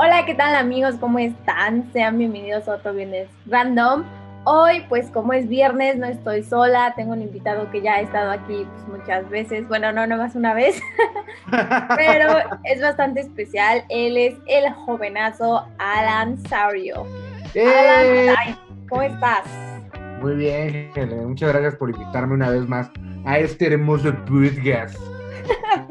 Hola, ¿qué tal amigos? ¿Cómo están? Sean bienvenidos a otro viernes random. Hoy, pues como es viernes, no estoy sola, tengo un invitado que ya ha estado aquí pues, muchas veces, bueno, no, no más una vez, pero es bastante especial. Él es el jovenazo Alan Sario. ¡Eh! Alan, ¿cómo estás? Muy bien. Muchas gracias por invitarme una vez más a este hermoso podcast.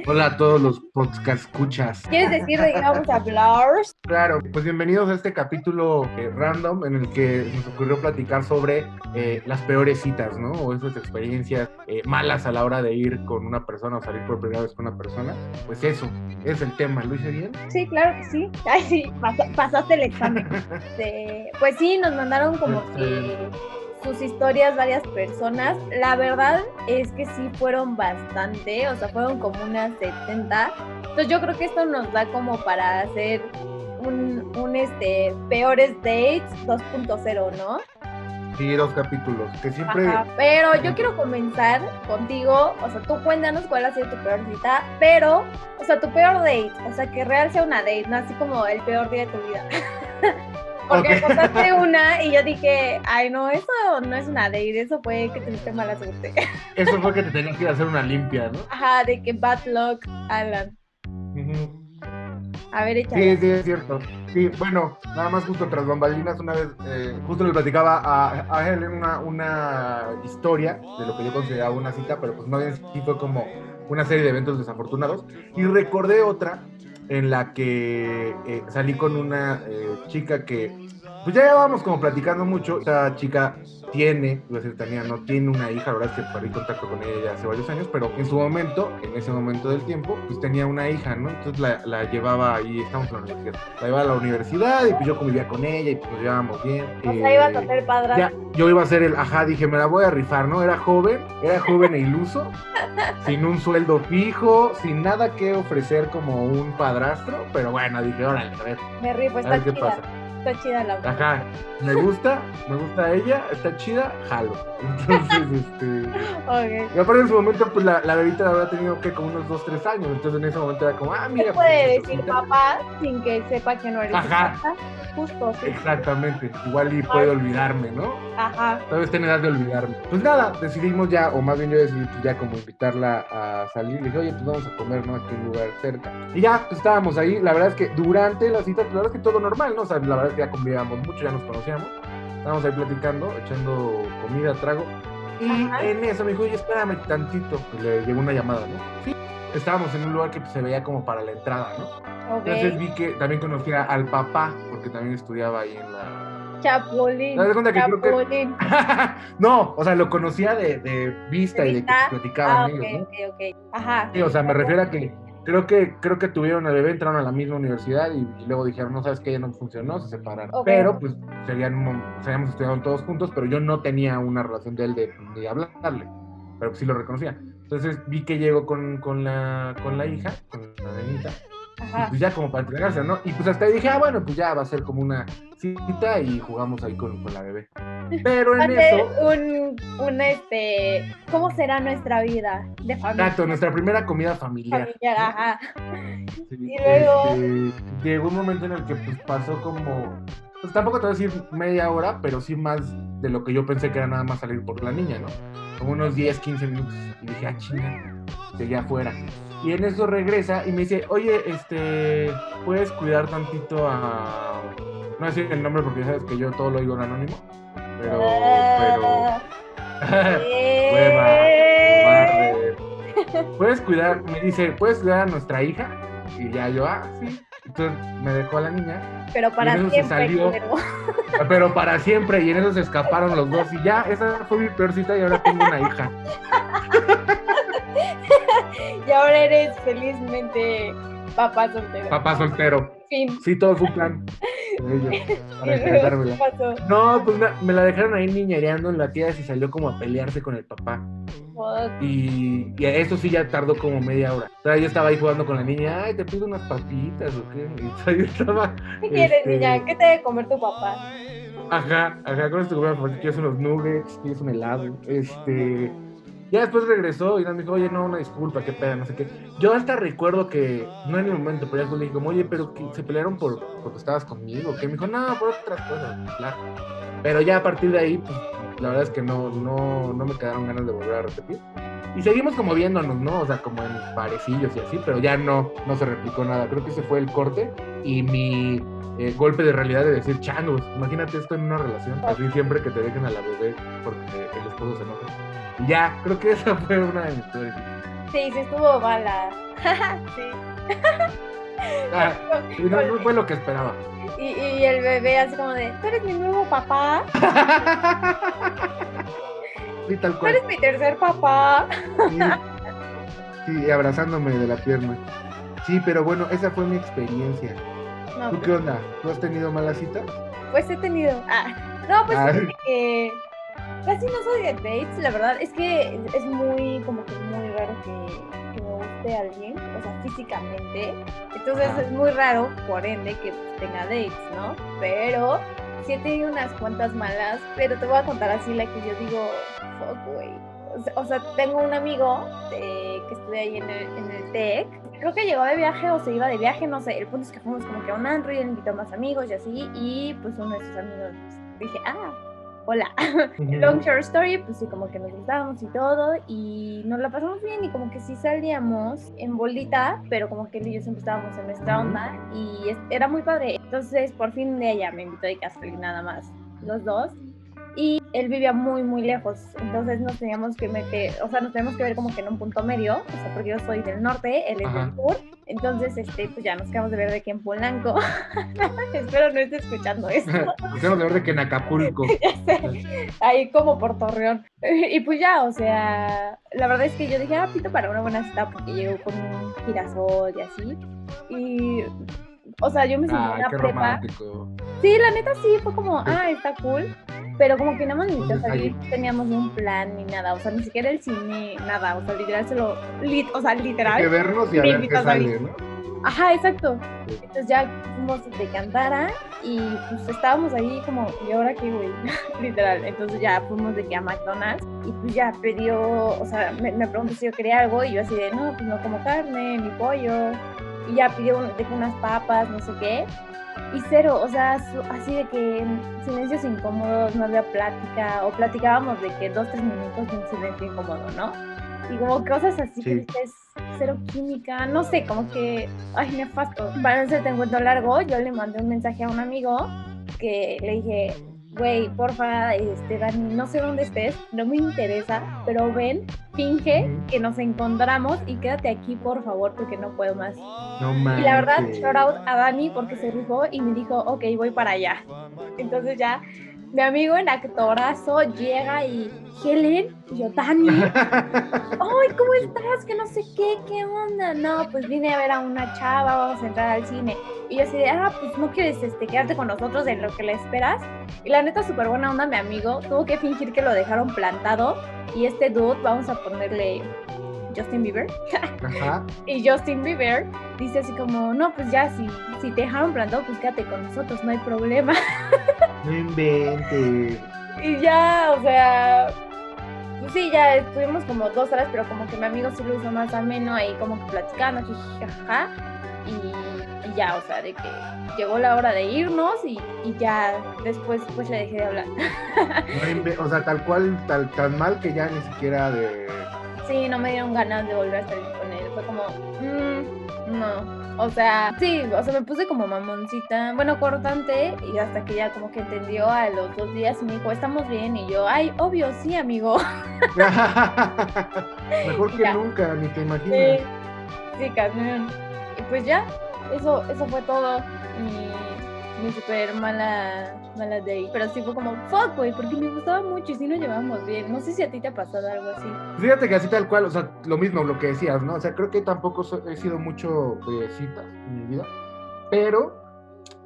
Hola a todos los podcast escuchas. ¿Quieres decir de vamos a hablar? Claro, pues bienvenidos a este capítulo eh, random en el que nos ocurrió platicar sobre eh, las peores citas, ¿no? O esas experiencias eh, malas a la hora de ir con una persona o salir por primera vez con una persona. Pues eso, es el tema. ¿Lo hice bien? Sí, claro que sí. Ay, sí, pas- pasaste el examen. Este, pues sí, nos mandaron como que sus historias varias personas. La verdad es que sí fueron bastante, o sea, fueron como unas 70. Entonces yo creo que esto nos da como para hacer un, un este, peores dates 2.0, ¿no? Sí, dos capítulos. Que siempre. Ajá, pero yo quiero comenzar contigo, o sea, tú cuéntanos cuál ha sido tu peor cita, pero, o sea, tu peor date, o sea, que real sea una date, no así como el peor día de tu vida. Porque Ok. contaste una y yo dije, ay, no, eso no es una date, eso fue que tuviste mala suerte. Eso fue que te tenías que ir a hacer una limpia, ¿no? Ajá, de que bad luck, Alan. A ver, Sí, échale. sí, es cierto. Sí, bueno, nada más justo tras bambalinas, una vez, eh, justo le platicaba a, a Helen una, una historia de lo que yo consideraba una cita, pero pues más bien sí fue como una serie de eventos desafortunados. Y recordé otra en la que eh, salí con una eh, chica que, pues ya llevábamos como platicando mucho. Esta chica tiene, iba a decir tenía, no tiene una hija, la verdad es que perdí contacto con ella ya hace varios años, pero en su momento, en ese momento del tiempo, pues tenía una hija, ¿no? Entonces la, la llevaba ahí, estamos en la universidad, la llevaba a la universidad y pues yo convivía con ella y pues nos llevábamos bien. O sea, ibas a Eh, ser padrastro. ya, yo iba a ser el, ajá, dije, me la voy a rifar, ¿no? Era joven, era joven e iluso, sin un sueldo fijo, sin nada que ofrecer como un padrastro, pero bueno, dije, órale, a ver, Me rifo, a está ver qué chida. pasa. Está chida la Ajá, me gusta, me gusta ella, está chida, jalo. Entonces, este... Ok. Y aparte en su momento, pues la, la bebita habrá tenido que como unos 2, 3 años, entonces en ese momento era como, ah, mira. Se pues, puede es decir papá sin que sepa que no eres Ajá. papá. Justo, sí. Exactamente, igual y puede olvidarme, ¿no? Ajá. Todavía está en edad de olvidarme. Pues nada, decidimos ya, o más bien yo decidí pues, ya como invitarla a salir. Le dije, oye, pues vamos a comer, ¿no? Aquí en un lugar cerca. Y ya, pues estábamos ahí. La verdad es que durante la cita, pues, la verdad es que todo normal, ¿no? O sea, la verdad es que ya convivíamos mucho, ya nos conocíamos. Estábamos ahí platicando, echando comida, trago. Y Ajá. en eso me dijo, oye, espérame tantito. Pues le llegó una llamada, ¿no? Sí. Estábamos en un lugar que pues, se veía como para la entrada, ¿no? Entonces vi que también conocía al papá, porque también estudiaba ahí en la, Chapulín. ¿Te das cuenta que creo que- Chapulín. no, o sea, lo conocía de, de vista y de que platicaban Ah, ok, ellos, ¿no? Ajá. Sí, o sea, me refiero a que creo que creo que tuvieron al bebé, entraron a la misma universidad y, y luego dijeron, no sabes que ya no funcionó, se separaron. Pero pues serían, un- se habíamos estudiado todos juntos, pero yo no tenía una relación de él de, de hablarle, pero sí lo reconocía. Entonces vi que llegó con, con, la, con la hija, con la nenita, Ajá. pues ya como para entregarse, ¿no? Y pues hasta ahí dije, ah, bueno, pues ya va a ser como una cita y jugamos ahí con, con la bebé. Pero Va a en ser eso... un, un, este, ¿cómo será nuestra vida de familia? Exacto, nuestra primera comida familiar. Familiar, ajá. Sí, Y luego- este, llegó un momento en el que pues pasó como, pues tampoco te voy a decir media hora, pero sí más de lo que yo pensé que era nada más salir por la niña, ¿no? Como unos 10, 15 minutos. Y dije, ah, chinga, llegué afuera. Y en eso regresa y me dice, oye, este, ¿puedes cuidar tantito a... No decir el nombre porque sabes que yo todo lo digo en anónimo. Pero, pero... Hueva. ¿Puedes cuidar? Me dice, ¿puedes cuidar a nuestra hija? Y ya yo, ah, sí. Entonces me dejó a la niña, Pero para en eso se siempre, salió. culero. pero para siempre, y en eso se escaparon los dos. Y ya, esa fue mi peor cita y ahora tengo una hija. Y ahora eres felizmente papá soltero. Papá soltero. Fin. Sí, todo fue un plan. para. No, pues me, me la dejaron ahí niñereando en la tía y se salió como a pelearse con el papá. Y, y eso sí ya tardó como media hora. O sea, yo estaba ahí jugando con la niña, ay, te pido unas papitas o qué. Y o sea, yo estaba. ¿Qué quieres, este, niña? ¿Qué te debe comer tu papá? Ajá, ajá, con esto que quieres unos nuggets, quieres un helado. Este. Ya después regresó y me dijo, oye, no, una disculpa, qué pena, no sé qué. Yo hasta recuerdo que, no en el momento, pero ya le como, oye, pero que se pelearon por porque estabas conmigo. Que me dijo, no, por otras cosas, claro. Pero ya a partir de ahí, pues, la verdad es que no, no, no me quedaron ganas de volver a repetir. Y seguimos como viéndonos, ¿no? O sea, como en parecillos y así, pero ya no, no se replicó nada. Creo que ese fue el corte y mi eh, golpe de realidad de decir, changos, imagínate esto en una relación, así siempre que te dejen a la bebé porque el esposo se enoja. Ya, creo que esa fue una de mis historias. Sí, sí estuvo mala. sí. Ah, y no, no fue lo que esperaba. Y, y el bebé así como de, ¿tú eres mi nuevo papá? Sí, tal ¿Tú cual. eres mi tercer papá? Sí, Sí, abrazándome de la pierna. Sí, pero bueno, esa fue mi experiencia. No, ¿Tú qué onda? ¿Tú has tenido mala cita? pues he tenido. Ah, no, pues Ah. Casi no soy de dates, la verdad. Es que es muy, como que muy raro que, que me guste alguien, o sea, físicamente. Entonces Ajá. es muy raro, por ende, que tenga dates, ¿no? Pero sí he tenido unas cuantas malas, pero te voy a contar así la que yo digo, fuck, güey. O sea, o sea, tengo un amigo eh, que estudia ahí en el, en el TEC. Creo que llegó de viaje o se iba de viaje, no sé. El punto es que fuimos como que a un antro y él invitó a más amigos y así. Y pues uno de sus amigos pues, dije, ah, hola. Long short story, pues sí, como que nos gustábamos y todo, y nos la pasamos bien, y como que sí salíamos en bolita, pero como que él y yo siempre estábamos en nuestra onda, y es- era muy padre. Entonces, por fin ya me invitó de y nada más, los dos. Y él vivía muy, muy lejos, entonces nos teníamos que meter, o sea, nos teníamos que ver como que en un punto medio, o sea, porque yo soy del norte, él es Ajá. del sur, entonces, este, pues ya nos quedamos de ver de que en Polanco. Espero no esté escuchando esto. Dejemos de ver de que en Acapulco. Ahí como por Torreón. Y pues ya, o sea, la verdad es que yo dije, ah, pito para una buena cita porque llegó con un girasol y así. Y, o sea, yo me sentí en Ay, la qué prepa. romántico. Sí, la neta sí, fue como, ah, está cool. Pero como que ni Entonces, salir, ahí- teníamos ni un plan ni nada, o sea, ni siquiera el cine, nada, o sea, literal se lo, lit, o sea, Hay que literal. vernos y a ver qué sale, ¿no? Ajá, exacto. Entonces ya fuimos de Cantara y pues estábamos ahí como, ¿y ahora qué, güey? Literal. Entonces ya fuimos de que a McDonald's y pues ya pidió, o sea, me, me preguntó si yo quería algo y yo así de, no, pues no como carne, ni pollo. Y ya pidió un- de que unas papas, no sé qué. Y cero, o sea, su- así de que en silencios incómodos, no había plática, o platicábamos de que dos, tres minutos de un silencio incómodo, ¿no? Y como cosas así que Sí. dices, cero química, no sé, como que, ay, nefasto. Para no hacerte un cuento largo, yo le mandé un mensaje a un amigo que le dije, güey, porfa, este, Dani, no sé dónde estés, no me interesa, pero ven, finge que nos encontramos y quédate aquí, por favor, porque no puedo más. No Y la verdad, shout out a Dani porque se rifó y me dijo, ok, voy para allá. Entonces ya, mi amigo en actorazo llega y, Helen, y yo, Dani, ay, ¿cómo estás? Que no sé qué, ¿qué onda? No, pues vine a ver a una chava, vamos a entrar al cine. Y yo así de, ah, pues no quieres este, quedarte con nosotros en lo que le esperas. Y la neta, súper buena onda, mi amigo, tuvo que fingir que lo dejaron plantado. Y este dude, vamos a ponerle Justin Bieber. Ajá. Y Justin Bieber dice así como, no, pues ya, si, si te dejaron plantado, pues quédate con nosotros, no hay problema. No inventes. Y ya, o sea, pues sí, ya estuvimos como dos horas, pero como que mi amigo sí lo hizo más ameno ahí como que platicando, jajaja, y, y ya, o sea, de que llegó la hora de irnos y, y ya después pues le dejé de hablar. No o sea, tal cual, tal, tan mal que ya ni siquiera de. Sí, no me dieron ganas de volver a salir con él, fue como, mm, no. O sea, sí, o sea, me puse como mamoncita, bueno, cortante, y hasta que ya como que entendió a los dos días y me dijo, estamos bien, y yo, ay, obvio, sí, amigo. Mejor que Ya. nunca, ni te Sí, imaginas. sí, cañón. Y pues ya, eso, eso fue todo. Mi, mi super mala, mala day. Pero sí fue como, fuck, güey, porque me gustaba mucho y sí nos llevamos bien. No sé si a ti te ha pasado algo así. Fíjate que así tal cual, o sea, lo mismo, lo que decías, ¿no? O sea, creo que tampoco he sido mucho de citas en mi vida, pero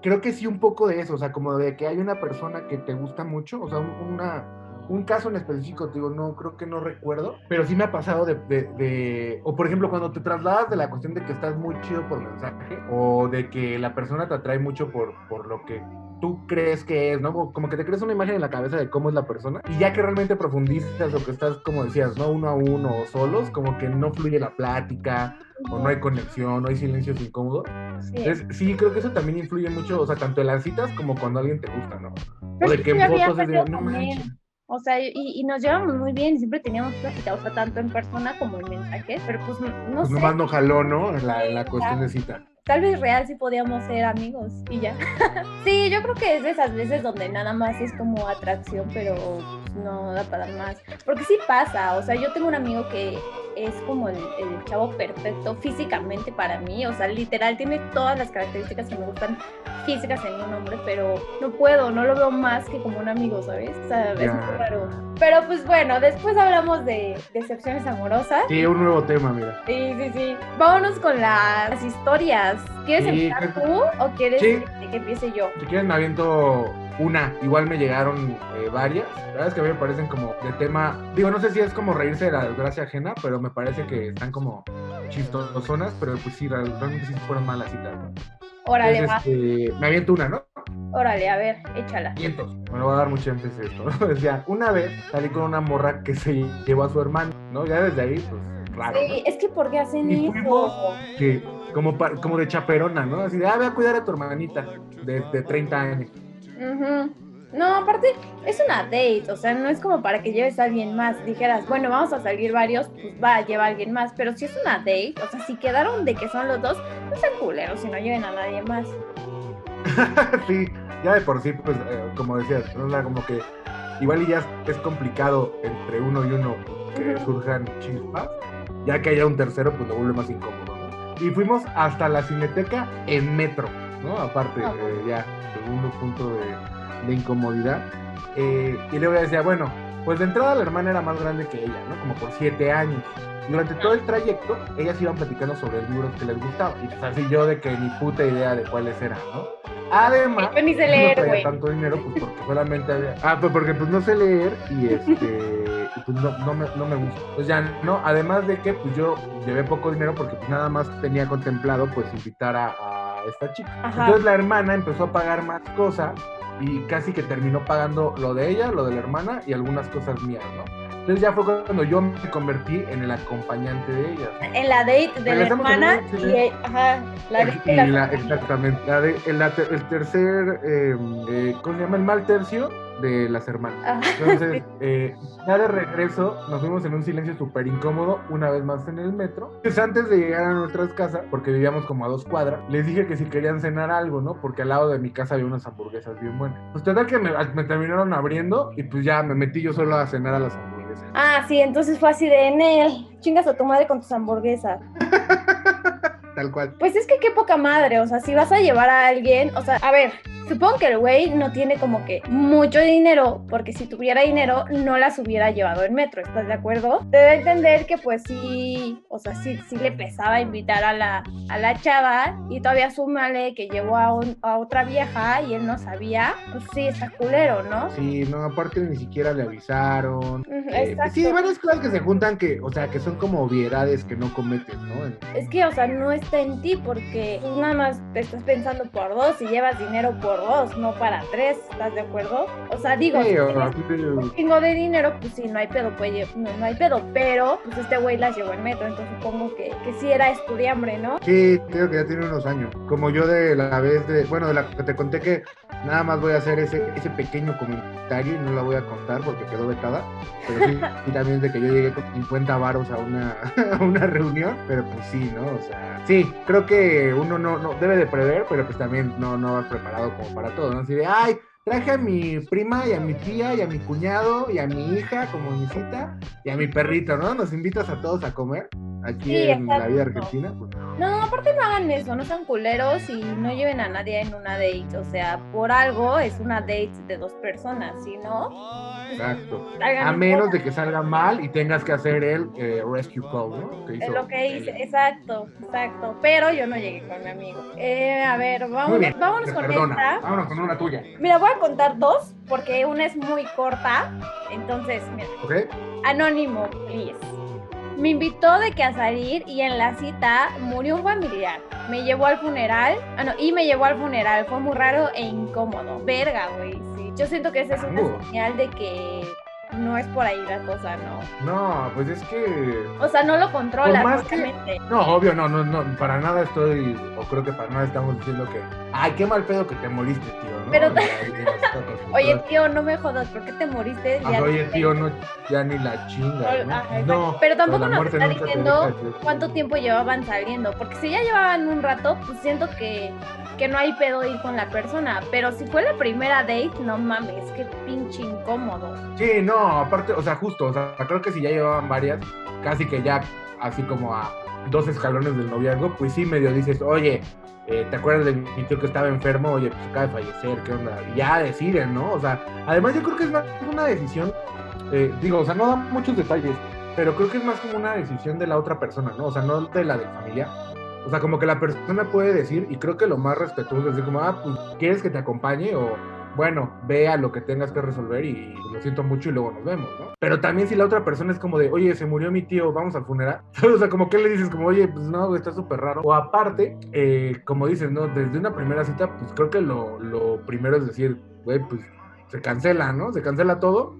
creo que sí un poco de eso, o sea, como de que hay una persona que te gusta mucho, o sea, un- una, un caso en específico, te digo, no, creo que no recuerdo, pero sí me ha pasado de, de, de, o por ejemplo, cuando te trasladas de la cuestión de que estás muy chido por mensaje, o de que la persona te atrae mucho por, por lo que tú crees que es, ¿no? Como que te crees una imagen en la cabeza de cómo es la persona, y ya que realmente profundizas o que estás, como decías, ¿no? Uno a uno o solos, como que no fluye la plática, o no hay conexión, no hay silencios incómodos. Sí. Entonces, sí, creo que eso también influye mucho, o sea, tanto en las citas como cuando alguien te gusta, ¿no? Pero o de que fotos de, no manches. O sea, y, y, nos llevamos muy bien, siempre teníamos plática, o sea, tanto en persona como en mensajes, pero pues no, no pues sé. nomás no jaló, ¿no? La, la cuestión de cita. Tal vez real sí podíamos ser amigos y ya. sí, yo creo que es de esas veces donde nada más es como atracción, pero no da para más. Porque sí pasa, o sea, yo tengo un amigo que es como el, el, chavo perfecto físicamente para mí, o sea, literal tiene todas las características que me gustan físicas en un hombre, pero no puedo, no lo veo más que como un amigo, ¿sabes? O sea, es muy raro. Pero pues bueno, después hablamos de decepciones amorosas. Sí, un nuevo tema, mira. Sí, sí, sí. Vámonos con las historias. ¿Quieres sí, empezar tú o quieres sí. que empiece yo? Si quieren me aviento una, igual me llegaron eh, varias. La verdad es que a mí me parecen como de tema, digo, no sé si es como reírse de la desgracia ajena, pero me parece que están como chistosonas, pero pues sí, realmente sí fueron malas citas. ¿no? Órale, Entonces, este, me aviento una, ¿no? Órale, a ver, échala. Miento, me lo voy a dar mucho énfasis esto, ¿no? Decía, una vez salí con una morra que se llevó a su hermano, ¿no? Ya desde ahí, pues, raro. Sí, ¿no? es que ¿por qué hacen Y eso? que, como, pa- como de chaperona, ¿no? Así de, ah, ve a cuidar a tu hermanita de, de 30 años. No, aparte, es una date, o sea, no es como para que lleves a alguien más. Dijeras, bueno, vamos a salir varios, pues va, lleva a alguien más. Pero si es una date, o sea, si quedaron de que son los dos, no sean culeros si no lleven a nadie más. sí, ya de por sí, pues, eh, como decías, ¿no? Como que igual y ya es complicado entre uno y uno que Ujú. surjan chispas, ya que haya un tercero, pues lo vuelve más incómodo. Y fuimos hasta la cineteca en metro, ¿no? Aparte, Ah. eh, ya, segundo punto de, de incomodidad. Eh, y luego ya decía, bueno, pues de entrada la hermana era más grande que ella, ¿no? Como por siete años. Durante todo el trayecto, ellas iban platicando sobre libros que les gustaban. Y pues así yo de que ni puta idea de cuáles eran, ¿no? Además, Yo ni sé no leer, güey. tanto dinero, pues porque solamente había... Ah, pues porque pues no sé leer y este... pues no, no, me, no me gusta. Pues ya, ¿no? Además de que pues yo llevé poco dinero porque pues nada más tenía contemplado pues invitar a, a esta chica. Ajá. Entonces la hermana empezó a pagar más cosas y casi que terminó pagando lo de ella, lo de la hermana y algunas cosas mías, ¿no? Entonces ya fue cuando yo me convertí en el acompañante de ella. En la date de la hermana y, ajá, la date Y la la- exactamente, la de- el, el tercer, eh, eh, ¿cómo se llama? El mal tercio de las hermanas. Ajá. Entonces, eh, ya de regreso, nos fuimos en un silencio súper incómodo, una vez más en el metro. Pues antes de llegar a nuestras casas, porque vivíamos como a dos cuadras, les dije que si querían cenar algo, ¿no? Porque al lado de mi casa había unas hamburguesas bien buenas. Pues total que me, me terminaron abriendo y pues ya me metí yo solo a cenar a las hamburguesas. Ah, sí, entonces fue así de en él. Chingas a tu madre con tus hamburguesas. Tal cual. Pues es que qué poca madre, o sea, si vas a llevar a alguien, o sea, a ver, supongo que el güey no tiene como que mucho dinero, porque si tuviera dinero no las hubiera llevado en metro, ¿estás de acuerdo? Debe entender que pues sí, o sea, sí, sí le pesaba invitar a la, a la chava y todavía súmale que llevó a, un- a otra vieja y él no sabía, pues sí, está culero, ¿no? Sí, no, aparte ni siquiera le avisaron. Ujú, Eh, Exacto. sí, varias cosas que se juntan que, o sea, que son como obviedades que no cometes, ¿no? Es que, o sea, no está en ti porque tú nada más te estás pensando por dos y llevas dinero por dos, no para tres, ¿estás de acuerdo? O sea, digo, Sí, si un chingo de dinero, pues sí, no hay pedo, pues no, no hay pedo, pero pues este güey las llevó en metro, entonces supongo que, que sí era estudiambre, ¿no? Sí, creo que ya tiene unos años. Como yo de la vez de, bueno, de la que te conté que nada más voy a hacer ese, ese pequeño comentario y no la voy a contar porque quedó vetada. Pero sí, y también de que yo llegué con 50 varos a una, a una reunión, pero pues sí, ¿no? O sea, sí, creo que uno no, no debe de prever, pero pues también no, no vas preparado como para todo, ¿no? Así de, ay, traje a mi prima y a mi tía y a mi cuñado y a mi hija como visita y a mi perrito, ¿no? Nos invitas a todos a comer. Aquí Sí, en la vida argentina. pues, No, aparte no hagan eso, no sean culeros y no lleven a nadie en una date. O sea, por algo es una date de dos personas, si no, exacto. A menos cosas. de que salga mal y tengas que hacer el eh, rescue call, ¿no? Que hizo lo que hice, exacto, exacto. Pero yo no llegué con mi amigo. Eh, a ver, Muy vámonos, te con perdona. esta. Vámonos con una tuya, Mira, voy a contar dos porque una es muy corta. Entonces, mira, ¿ok? anónimo, please. Me invitó de que a salir y en la cita murió un familiar. Me llevó al funeral. Ah, no, y me llevó al funeral. Fue muy raro e incómodo. Verga, güey. Sí. Yo siento que esa es una Uh. señal de que no es por ahí la cosa, ¿no? No, pues es que O sea, no lo más que-. No, obvio, no, no, no, para nada estoy, o creo que para nada estamos diciendo que, ay, qué mal pedo que te moriste, tío, ¿no? Pero- Oye, tío, no me jodas, ¿por qué te moriste? Ah, oye, tío, no, ya ni la chinga, ¿no? No, Pero tampoco nos está diciendo cuánto tiempo llevaban saliendo, porque si ya llevaban un rato, pues siento que, que no hay pedo ir con la persona, pero si fue la primera date, no mames, qué pinche incómodo. Sí, no, aparte, o sea, justo, o sea, creo que si ya llevaban varias, casi que ya, así como a dos escalones del noviazgo, pues sí medio dices, oye, eh, ¿te acuerdas de mi tío que estaba enfermo? Oye, pues acaba de fallecer, ¿qué onda? Y ya deciden, ¿no? O sea, además yo creo que es más una decisión, eh, digo, o sea, no da muchos detalles, pero creo que es más como una decisión de la otra persona, ¿no? O sea, no de la del familiar. O sea, como que la persona puede decir, y creo que lo más respetuoso es decir como, ah, pues, ¿quieres que te acompañe? O, bueno, vea lo que tengas que resolver y lo siento mucho y luego nos vemos, ¿no? Pero también si la otra persona es como de, oye, se murió mi tío, vamos al funeral. o sea, como que le dices, como, oye, pues no, está súper raro. O aparte, eh, como dices, ¿no? Desde una primera cita, pues creo que lo, lo primero es decir, güey, pues se cancela, ¿no? Se cancela todo.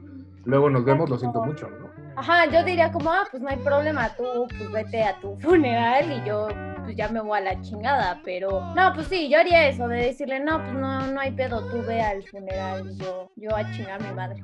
Luego nos vemos, lo siento mucho, ¿no? Ajá, yo diría como, ah, pues no hay problema, tú pues vete a tu funeral y yo pues ya me voy a la chingada, pero no, pues sí, yo haría eso, de decirle, no, pues no, no hay pedo, tú ve al funeral yo, yo a chingar a mi madre.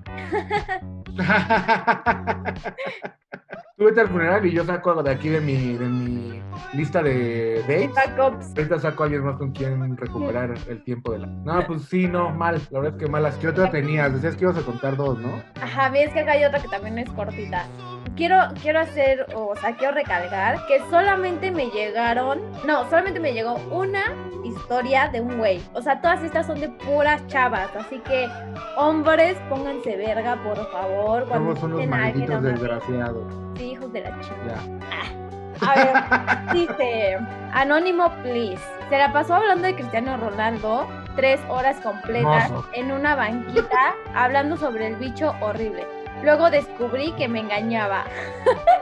Tú vete al funeral y yo saco de aquí de mi, de mi lista de dates. Backups. Ahorita saco a alguien más con quien recuperar el tiempo de la. No, pues sí, no, mal. La verdad es que malas. ¿Qué otra tenías? Decías que ibas a contar dos, ¿no? Ajá, ves que acá hay otra que también es cortita. Quiero, quiero hacer, o sea, quiero recalcar que solamente me llegaron, no, solamente me llegó una historia de un güey. O sea, todas estas son de puras chavas, así que hombres, pónganse verga, por favor. Cuando Somos unos malditos desgraciados. Sí, hijos de la chica. Ya. A ver, dice, Anónimo, please. Se la pasó hablando de Cristiano Ronaldo tres horas completas en una banquita hablando sobre el bicho horrible. Luego descubrí que me engañaba.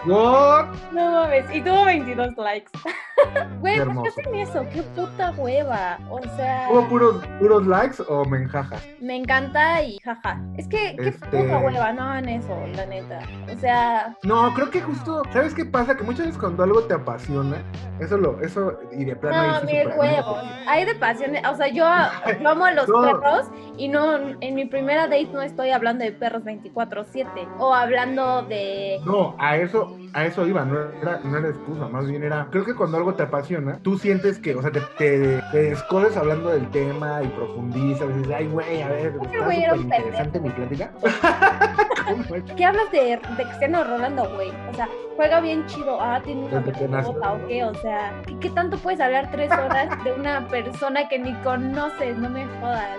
No mames, y tuvo 22 likes. Güey, ¿por qué hacen eso? Qué puta hueva. O sea, ¿Hubo puros, puros likes o menjajas? me encanta y jaja. Es que, qué Este- puta hueva, no hagan eso, la neta. O sea, No, creo que justo, ¿sabes qué pasa? Que muchas veces cuando algo te apasiona, eso lo, eso, y de plano No, súper- huevos. Hay de pasiones. O sea, yo, yo amo a los No. perros y no, en mi primera date no estoy hablando de perros 24-7 o hablando de. No, a eso, a eso iba, no era, no era excusa, más bien era, creo que cuando algo te apasiona, tú sientes que, o sea, te, te, te descoses hablando del tema y profundizas, y dices, ay, güey, a ver, está güey era interesante mi plática. ¿Qué hablas de, de Cristiano Rolando, güey? O sea, juega bien chido. Ah, tiene una pelota o qué. O sea, ¿qué, qué tanto puedes hablar tres horas de una persona que ni conoces? No me jodas.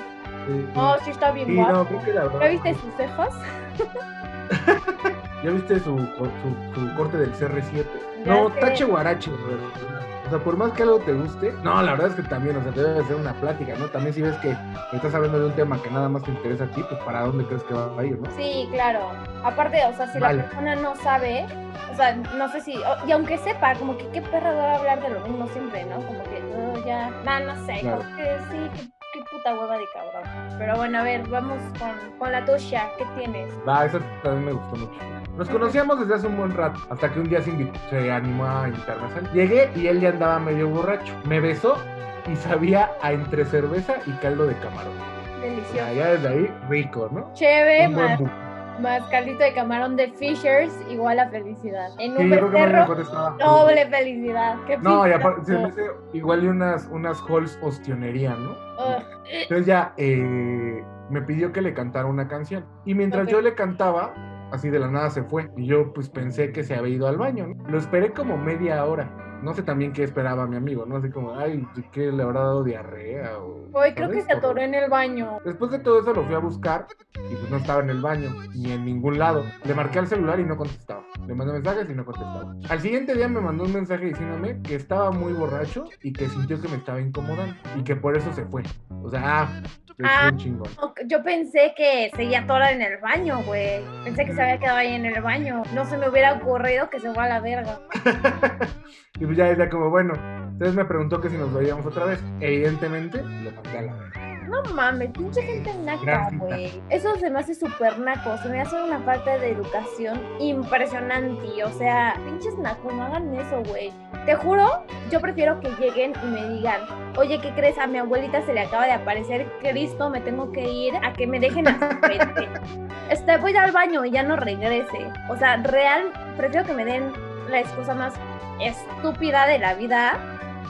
Sí, Oh, sí está bien sí, guapo. no, creo que la verdad. ¿Ya viste sus cejas? ¿Ya viste su, su, su corte del CR7? Ya No, sé. tache guarache. O sea, por más que algo te guste, no, la verdad es que también, o sea, te debe hacer una plática, ¿no? También si ves que estás hablando de un tema que nada más te interesa a ti, pues para dónde crees que va a ir, ¿no? Sí, claro. Aparte, o sea, si Vale. la persona no sabe, o sea, no sé si, y aunque sepa, como que qué perra va a hablar de lo mismo siempre, ¿no? Como que, oh, ya, no, no sé, Claro. como que sí, puta hueva de cabrón. Pero bueno, a ver, vamos con, con la tuya, ¿qué tienes? Va, eso también me gustó mucho. Nos conocíamos desde hace un buen rato, hasta que un día se, invitó- se animó a invitarme a salir. Llegué y él ya andaba medio borracho. Me besó y sabía a entre cerveza y caldo de camarón. Delicioso. ya desde ahí, rico, ¿no? Chévere, más, caldito de camarón de Fishers, igual a felicidad. En Sí, un yo creo que más becerro, mejor estaba. doble felicidad. ¿Qué No, y aparte, se me asco. hace igual y unas, unas halls ostionería, ¿no? Entonces ya eh, me pidió que le cantara una canción. Y mientras yo le cantaba, así de la nada se fue. Y yo pues pensé que se había ido al baño. ¿no? Lo esperé como media hora. No sé también qué esperaba mi amigo, ¿no? Así como, ay, ¿qué le habrá dado diarrea? O, Hoy creo que se atoró en el baño. Después de todo eso lo fui a buscar y pues no estaba en el baño ni en ningún lado. Le marqué al celular y no contestaba. Le mandé mensajes y no contestaba. Al siguiente día me mandó un mensaje diciéndome que estaba muy borracho y que sintió que me estaba incomodando y que por eso se fue. O sea, ah, es Ah. chingón. Yo pensé que seguía atorada en el baño, güey. Pensé que se había quedado ahí en el baño. No se me hubiera ocurrido que se fue a la verga. y pues ya decía como, bueno, entonces me preguntó que si nos veíamos otra vez. Evidentemente, lo mandé a la verga. No mames, pinche gente naca, güey. Eso se me hace súper naco. Se me hace una falta de educación impresionante. O sea, pinches nacos, no hagan eso, güey. Te juro, yo prefiero que lleguen y me digan, oye, ¿qué crees? A mi abuelita se le acaba de aparecer Cristo, me tengo que ir a que me dejen a. Este, voy al baño y ya no regrese. O sea, real, prefiero que me den la excusa más estúpida de la vida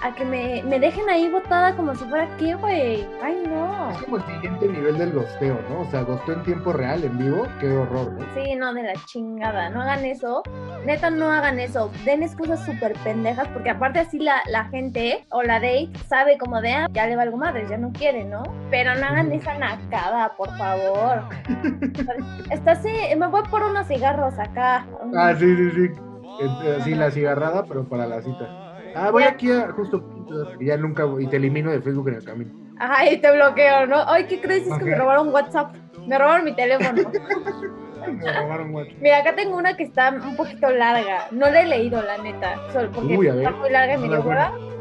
a que me, me dejen ahí botada como si fuera qué, güey. Ay, no. Es como el siguiente nivel del gosteo, ¿no? O sea, gosteo en tiempo real, en vivo, qué horror, ¿no? Sí, no, de la chingada. No hagan eso. Neta, no hagan eso. Den excusas súper pendejas, porque aparte así la, la gente o la date sabe como de, ah, ya le va algo madre, ya no quiere, ¿no? Pero no hagan esa nacada, por favor. Estás, eh, me voy por unos cigarros acá. Ah, sí, sí, sí. Así la cigarrada, pero para la cita. Ah, voy Ya. aquí a justo. Y ya nunca voy- y te elimino de Facebook en el camino. Ay, te bloqueo, ¿no? Ay, ¿qué crees? Es que me robaron WhatsApp. Me robaron mi teléfono. Me robaron WhatsApp. Mira, acá tengo una que está un poquito larga. No la he leído, la neta. Solo porque Uy, está muy larga y me dio.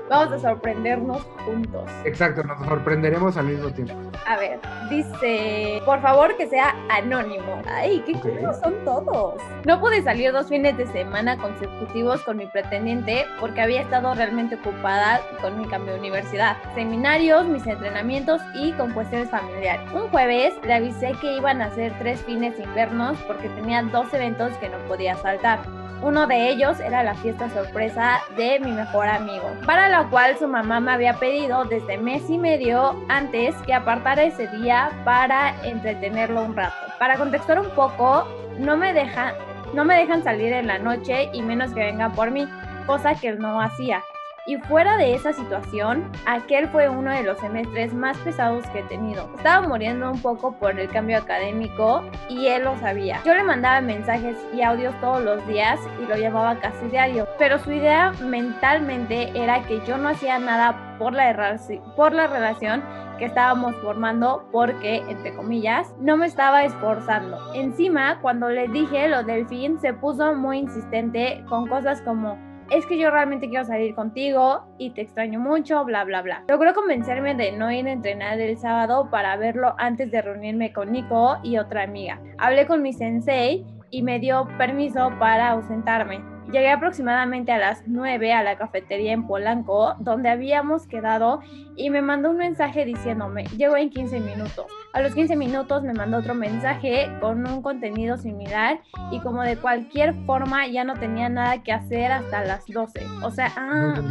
Vamos a sorprendernos juntos. Exacto, nos sorprenderemos al mismo tiempo. A ver, dice, por favor que sea anónimo. Ay, qué Ok. culeros son todos. No pude salir dos fines de semana consecutivos con mi pretendiente porque había estado realmente ocupada con mi cambio de universidad, seminarios, mis entrenamientos y con cuestiones familiares. Un jueves le avisé que iban a ser tres fines invernos porque tenía dos eventos que no podía saltar. Uno de ellos era la fiesta sorpresa de mi mejor amigo, para la cual su mamá me había pedido desde mes y medio antes que apartara ese día para entretenerlo un rato. Para contextuar un poco, no me dejan, no me dejan salir en la noche y menos que vengan por mí, cosa que él no hacía. Y fuera de esa situación, aquel fue uno de los semestres más pesados que he tenido. Estaba muriendo un poco por el cambio académico y él lo sabía. Yo le mandaba mensajes y audios todos los días y lo llamaba casi diario, pero su idea mentalmente era que yo no hacía nada por la, por la relación que estábamos formando porque, entre comillas, no me estaba esforzando. Encima, cuando le dije lo del fin, se puso muy insistente con cosas como es que yo realmente quiero salir contigo y te extraño mucho, bla, bla, bla. Logró convencerme de no ir a entrenar el sábado para verlo antes de reunirme con Nico y otra amiga. Hablé con mi sensei y me dio permiso para ausentarme. Llegué aproximadamente a las 9 a la cafetería en Polanco, donde habíamos quedado, y me mandó un mensaje diciéndome, llego en 15 minutos. A los 15 minutos me mandó otro mensaje con un contenido similar y como de cualquier forma ya no tenía nada que hacer hasta las 12. O sea, ah,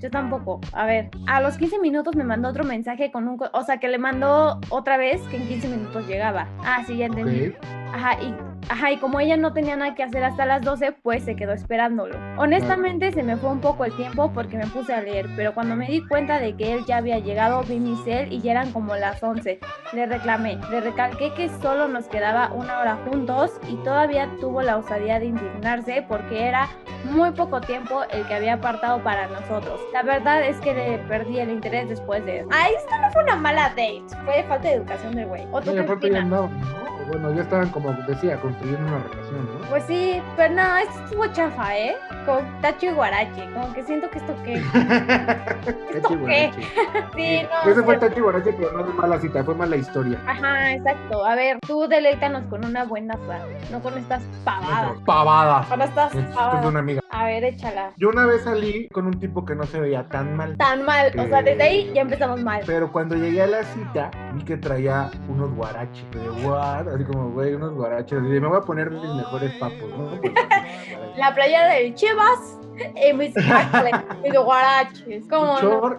yo tampoco. A ver, a los 15 minutos me mandó otro mensaje con un... O sea, que le mandó otra vez que en 15 minutos llegaba. Ah, sí, ya entendí. Ajá, y, ajá, y como ella no tenía nada que hacer hasta las 12, pues se quedó esperándolo. Honestamente se me fue un poco el tiempo porque me puse a leer, pero cuando me di cuenta de que él ya había llegado, vi mi cel y ya eran como las 11. Le reclamé, le recalqué que solo nos quedaba una hora juntos y todavía tuvo la osadía de indignarse porque era muy poco tiempo el que había apartado para nosotros. La verdad es que le perdí el interés después de eso. Ah, esto no fue una mala date, fue falta de educación del güey. ¿O tú y. Bueno, ya estaban como decía, construyendo una relación, ¿no? Pues sí, pero no, esto estuvo chafa, ¿eh? Con Tacho y Guarache, como que siento que esto qué. ¿Esto qué? Sí, no. Ese fue sí. Tachi Guarache, pero no de mala cita, fue mala historia. Ajá, exacto. A ver, tú deleítanos con una buena frase, no con estas pavadas. Pavada. Con estas Esto es pavadas. una amiga. A ver, échala. Yo una vez salí con un tipo que no se veía tan mal. Tan mal, o sea, Eh. desde ahí ya empezamos mal. Pero cuando llegué a la cita, vi que traía unos guaraches. De what? Así como, güey, unos guaraches. Y me voy a poner mis mejores papos, ¿no? Pues. La playa del Chivas y mis cacles, mis guaraches. ¿Cómo no?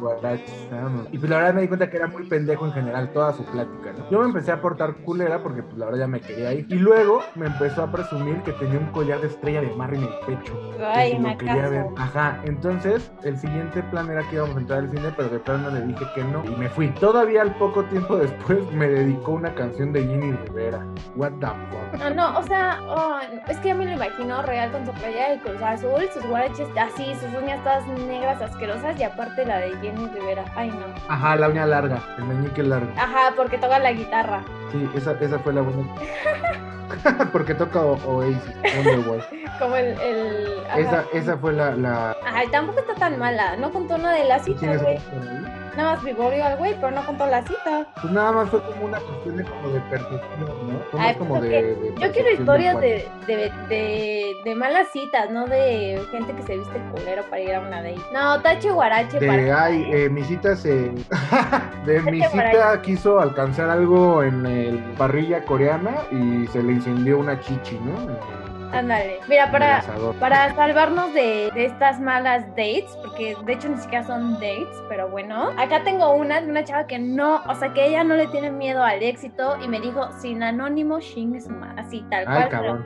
Vámonos. Y pues la verdad me di cuenta que era muy pendejo en general toda su plática, ¿no? Yo me empecé a portar culera porque pues la verdad ya me quería ir. Y luego me empezó a presumir que tenía un collar de estrella de mar en el pecho. que Ay, si me quería ver. Ajá, entonces el siguiente plan era que íbamos a entrar al cine, pero de plano le dije que no y me fui. Todavía al poco tiempo después me dedicó una canción de Jenny Rivera. What the fuck. No, no, o sea, oh, es que yo me lo imagino real con su playa de Cruz Azul, sus guaraches así, sus uñas todas negras asquerosas y aparte la de Jenny Rivera. Ay, no. Ajá, la uña larga, el meñique largo. Ajá, porque toca la guitarra. Sí, esa, esa fue la buena. Porque toca O- Oasis, Wonderwall. Como el. el. Esa, esa fue la. la... Ajá, tampoco está tan mala. No contó nada de la cita, ¿Tienes güey. Nada más vivorio al güey, pero no contó la cita. Pues nada más fue como una cuestión de como de percepción, ¿no? Fue Ay, más como de, de Yo quiero historias de, de, de, de malas citas, no de gente que se viste culero para ir a una date. No, tache guarache De, para. ay, eh, mi cita se... de mi cita quiso alcanzar algo en el parrilla coreana y se le incendió una chichi, ¿no? Ándale. Mira, para, para salvarnos de, de estas malas dates, porque de hecho ni siquiera son dates, pero bueno. Acá tengo una de una chava que no, o sea, que ella no le tiene miedo al éxito y me dijo, sin anónimo, chingue su madre. Así, tal Ay, cual. cabrón.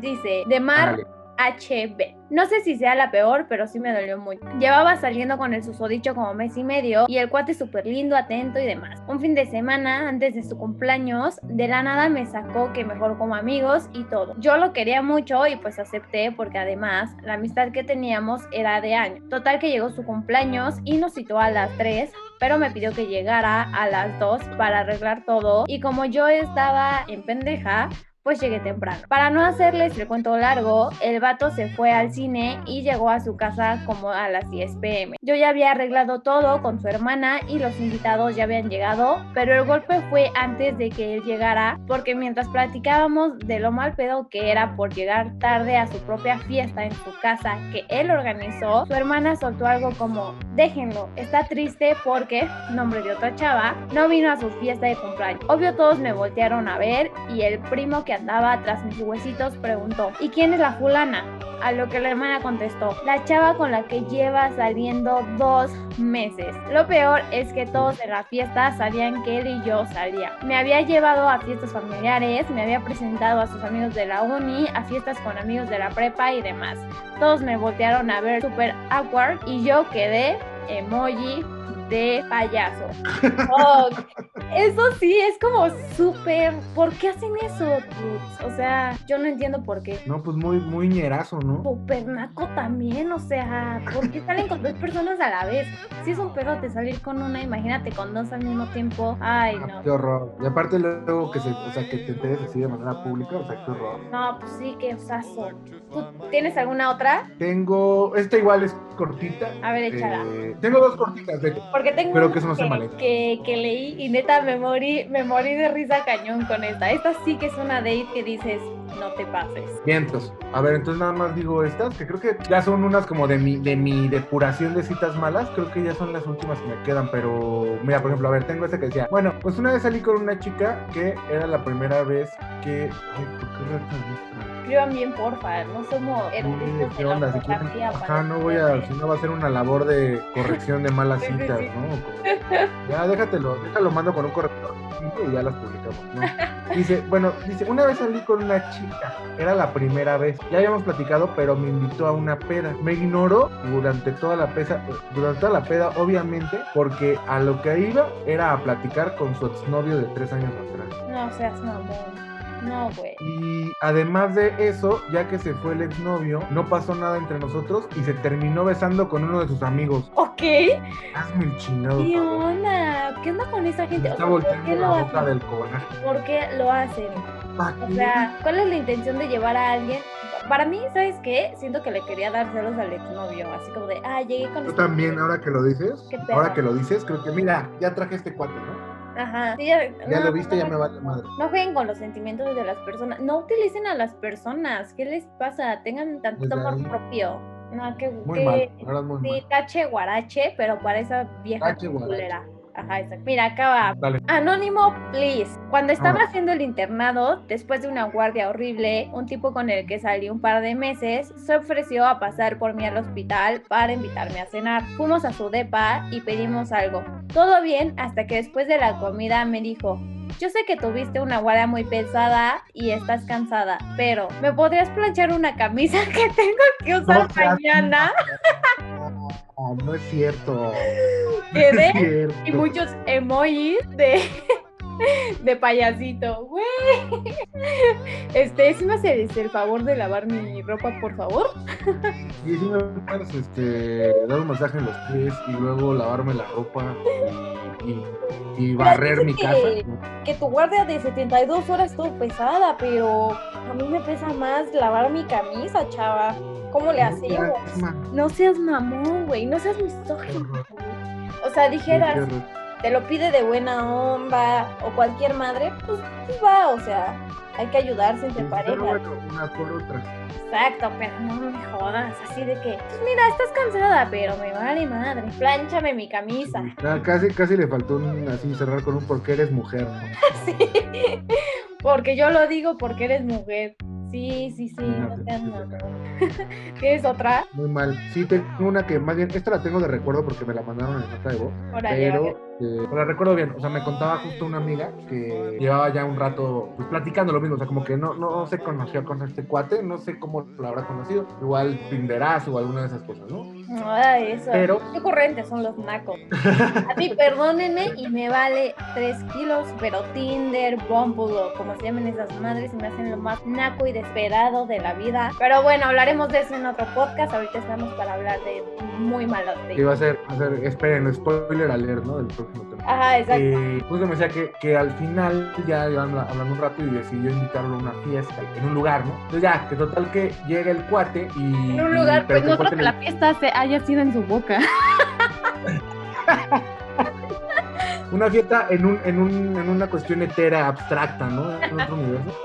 Dice, de mar. HB. No sé si sea la peor, pero sí me dolió mucho. Llevaba saliendo con el susodicho como mes y medio y el cuate súper lindo, atento y demás. Un fin de semana, antes de su cumpleaños, de la nada me sacó que mejor como amigos y todo. Yo lo quería mucho y pues acepté porque además la amistad que teníamos era de año. Total que llegó su cumpleaños y nos citó a las 3 pero me pidió que llegara a las 2 para arreglar todo y como yo estaba en pendeja, pues llegué temprano. Para no hacerles el cuento largo, el vato se fue al cine y llegó a su casa como a las 10 pm. Yo ya había arreglado todo con su hermana y los invitados ya habían llegado, pero el golpe fue antes de que él llegara, porque mientras platicábamos de lo mal pedo que era por llegar tarde a su propia fiesta en su casa que él organizó, su hermana soltó algo como, déjenlo, está triste porque, nombre de otra chava, no vino a su fiesta de cumpleaños. Obvio todos me voltearon a ver y el primo que andaba tras mis huesitos preguntó, ¿y quién es la fulana? A lo que la hermana contestó, la chava con la que lleva saliendo dos meses. Lo peor es que todos en la fiesta sabían que él y yo salía. Me había llevado a fiestas familiares, me había presentado a sus amigos de la uni, a fiestas con amigos de la prepa y demás. Todos me voltearon a ver super awkward y yo quedé emoji de payaso. Oh, eso sí, es como súper... ¿Por qué hacen eso? dudes? O sea, yo no entiendo por qué. No, pues muy, muy ñerazo, ¿no? Super naco también, o sea, ¿por qué salen con dos personas a la vez? Si es un pedote salir con una, imagínate con dos al mismo tiempo. Ay, Ah, no. Qué horror. Y aparte luego que se, o sea, que te enteres así de manera pública, o sea, qué horror. No, pues sí, qué osazo. ¿Tú tienes alguna otra? Tengo, esta igual es cortita. A ver, échala. Eh, tengo dos cortitas, de. Porque tengo una que eso no que, que, que leí y neta me morí, me morí de risa cañón con esta. Esta sí que es una date que dices, no te pases. Vientos. A ver, entonces nada más digo estas, que creo que ya son unas como de mi, de mi depuración de citas malas. Creo que ya son las últimas que me quedan, pero mira, por ejemplo, a ver, tengo esta que decía, bueno, pues una vez salí con una chica que era la primera vez que... Ay, ¿por qué? Escriban bien, porfa, no somos eruditos ¿Qué de la? Si Ajá, no voy a, si no va a ser una labor de corrección de malas sí, citas, sí. ¿no? Como- ya déjatelo, déjalo mando con un corrector y ya las publicamos, ¿no? Dice, bueno, dice, una vez salí con una chica, era la primera vez, ya habíamos platicado, pero me invitó a una peda. Me ignoró durante toda la peda, durante toda la peda, obviamente, porque a lo que iba era a platicar con su exnovio de tres años atrás. No seas mamón. No, güey. Y además de eso, ya que se fue el exnovio, no pasó nada entre nosotros y se terminó besando con uno de sus amigos. Ok. Hazme el chingado. ¿Qué onda? ¿Qué onda con esa Me gente? O está sea, ¿Por qué volteando lo la boca hacen? del coraje. ¿Por qué lo hacen? ¿Pa' O sea, ¿cuál es la intención de llevar a alguien? Para mí, ¿sabes qué? Siento que le quería dar celos al exnovio. Así como de, ah, llegué con Yo este también, güey". ahora que lo dices, ahora que lo dices, creo que mira, ya traje este cuate, ¿no? Ajá. Sí, ya Ya no, lo viste, ya me vale madre. No jueguen con los sentimientos de las personas. No utilicen a las personas. ¿Qué les pasa? Tengan tantito amor ahí. propio. No, que, Muy que- mal, muy Sí, mal. tache guarache, pero para esa vieja culera. Ajá, exacto. Mira, acaba. Dale. Anónimo, please. Cuando estaba Ah. haciendo el internado, después de una guardia horrible, un tipo con el que salí un par de meses se ofreció a pasar por mí al hospital para invitarme a cenar. Fuimos a su depa y pedimos algo. Todo bien hasta que después de la comida me dijo, yo sé que tuviste una guardia muy pesada y estás cansada, pero ¿me podrías planchar una camisa que tengo que usar No mañana? No, no es cierto. No Quedé es cierto. y muchos emojis de, de payasito, güey. Este, ¿sí me haces el favor de lavar mi ropa, por favor? Y si me puedes este, dar un masaje en los pies y luego lavarme la ropa y, y- y barrer mi casa. que- tu guardia de 72 horas estuvo pesada, pero a mí me pesa más lavar mi camisa, chava. ¿Cómo le hacemos? No seas mamón, güey, no seas misógino. O sea, dijeras. Te lo pide de buena onda o cualquier madre, pues, pues va, o sea, hay que ayudarse entre parejas. bueno, unas por otras. Exacto, pero no me jodas, así de que, pues mira, estás cansada, pero me vale madre. Plánchame mi camisa. Ah, Casi, casi le faltó un, así cerrar con un porque eres mujer. ¿no? Sí. Porque yo lo digo porque eres mujer. Sí, sí, sí, no seas fíjate. mamón. ¿Tienes otra? Muy mal. Sí, tengo una que más bien, esta la tengo de recuerdo porque me la mandaron en nota de voz. Órale, pero órale. Eh, la recuerdo bien. O sea, me contaba justo una amiga que llevaba ya un rato pues, platicando lo mismo. O sea, como que no, no se conoció con este cuate, no sé cómo lo habrá conocido. Igual Tinderazo o alguna de esas cosas, ¿no? Ay, eso. Pero- Qué corrientes son los nacos. A mí, perdónenme, y me vale 3 kilos, pero Tinder, Bumble, o como se llaman esas madres, me hacen lo más naco y desesperado de la vida. Pero bueno, hablaremos de eso en otro podcast. Ahorita estamos para hablar de muy malos Que iba a ser, a ser, esperen, spoiler alert, ¿no? Del. Ajá, exacto. Eh, justo me decía que, que al final ya hablando un rato y decidió invitarlo a una fiesta en un lugar, ¿no? Entonces ya, que total que llega el cuate y... En un lugar, y- pero pues no creo que le- la fiesta se haya sido en su boca. Una fiesta en, un, en, un, en una cuestión etera, abstracta, ¿no? En otro universo.